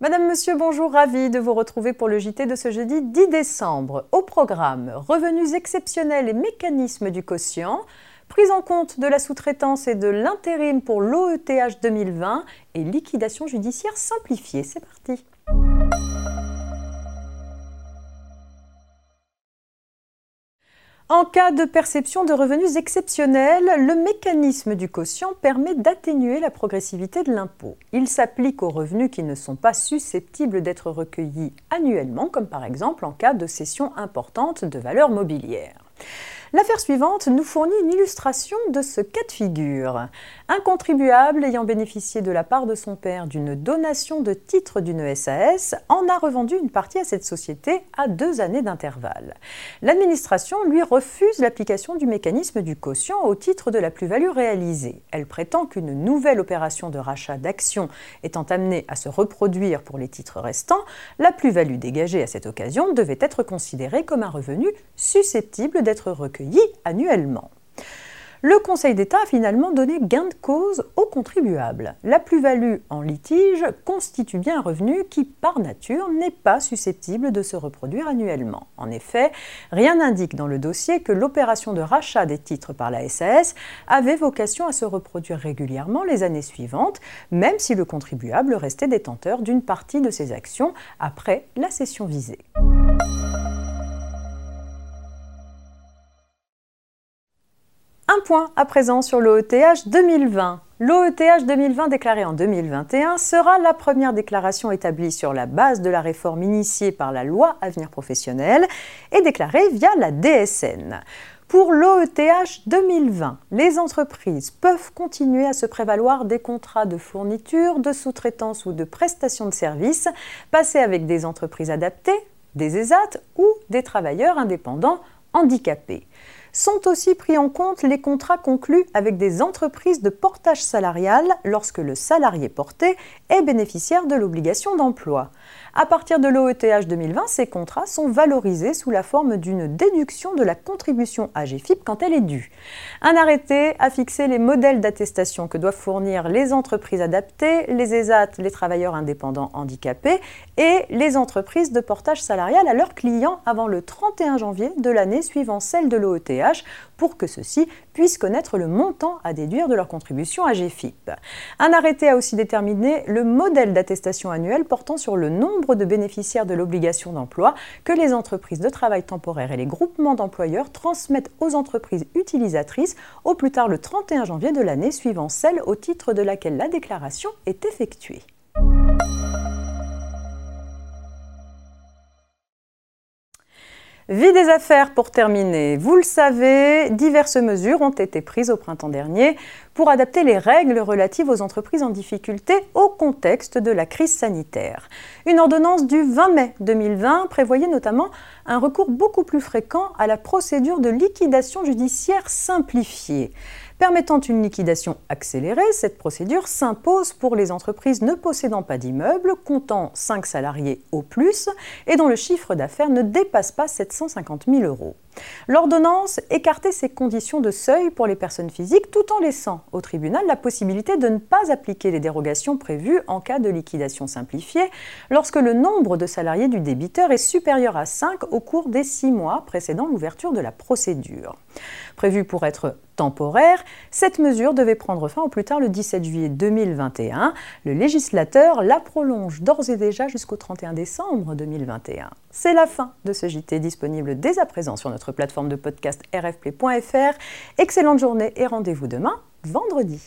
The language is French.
Madame, Monsieur, bonjour, ravi de vous retrouver pour le JT de ce jeudi 10 décembre. Au programme, revenus exceptionnels et mécanismes du quotient, prise en compte de la sous-traitance et de l'intérim pour l'OETH 2020 et liquidation judiciaire simplifiée. C'est parti. En cas de perception de revenus exceptionnels, le mécanisme du quotient permet d'atténuer la progressivité de l'impôt. Il s'applique aux revenus qui ne sont pas susceptibles d'être recueillis annuellement, comme par exemple en cas de cession importante de valeurs mobilières. L'affaire suivante nous fournit une illustration de ce cas de figure. Un contribuable ayant bénéficié de la part de son père d'une donation de titre d'une SAS en a revendu une partie à cette société à deux années d'intervalle. L'administration lui refuse l'application du mécanisme du quotient au titre de la plus-value réalisée. Elle prétend qu'une nouvelle opération de rachat d'actions étant amenée à se reproduire pour les titres restants, la plus-value dégagée à cette occasion devait être considérée comme un revenu susceptible d'être recueilli annuellement. Le Conseil d'État a finalement donné gain de cause aux contribuables. La plus-value en litige constitue bien un revenu qui, par nature, n'est pas susceptible de se reproduire annuellement. En effet, rien n'indique dans le dossier que l'opération de rachat des titres par la SAS avait vocation à se reproduire régulièrement les années suivantes, même si le contribuable restait détenteur d'une partie de ses actions après la cession visée. Un point à présent sur l'OETH 2020. L'OETH 2020 déclaré en 2021 sera la première déclaration établie sur la base de la réforme initiée par la loi Avenir professionnel et déclarée via la DSN. Pour l'OETH 2020, les entreprises peuvent continuer à se prévaloir des contrats de fourniture, de sous-traitance ou de prestation de services passés avec des entreprises adaptées, des ESAT ou des travailleurs indépendants handicapés sont aussi pris en compte les contrats conclus avec des entreprises de portage salarial lorsque le salarié porté est bénéficiaire de l'obligation d'emploi. À partir de l'OETH 2020, ces contrats sont valorisés sous la forme d'une déduction de la contribution AGFIP quand elle est due. Un arrêté a fixé les modèles d'attestation que doivent fournir les entreprises adaptées, les ESAT, les travailleurs indépendants handicapés et les entreprises de portage salarial à leurs clients avant le 31 janvier de l'année suivant celle de l'OETH pour que ceux-ci puissent connaître le montant à déduire de leur contribution à GFIP. Un arrêté a aussi déterminé le modèle d'attestation annuelle portant sur le nombre de bénéficiaires de l'obligation d'emploi que les entreprises de travail temporaire et les groupements d'employeurs transmettent aux entreprises utilisatrices au plus tard le 31 janvier de l'année suivant celle au titre de laquelle la déclaration est effectuée. Vie des affaires pour terminer. Vous le savez, diverses mesures ont été prises au printemps dernier pour adapter les règles relatives aux entreprises en difficulté au contexte de la crise sanitaire. Une ordonnance du 20 mai 2020 prévoyait notamment un recours beaucoup plus fréquent à la procédure de liquidation judiciaire simplifiée. Permettant une liquidation accélérée, cette procédure s'impose pour les entreprises ne possédant pas d'immeubles, comptant 5 salariés au plus et dont le chiffre d'affaires ne dépasse pas 750 000 euros. L'ordonnance écartait ces conditions de seuil pour les personnes physiques tout en laissant au tribunal la possibilité de ne pas appliquer les dérogations prévues en cas de liquidation simplifiée lorsque le nombre de salariés du débiteur est supérieur à 5 au cours des 6 mois précédant l'ouverture de la procédure. Prévue pour être temporaire, cette mesure devait prendre fin au plus tard le 17 juillet 2021. Le législateur la prolonge d'ores et déjà jusqu'au 31 décembre 2021. C'est la fin de ce JT disponible dès à présent sur notre plateforme de podcast rfp.fr. Excellente journée et rendez-vous demain, vendredi.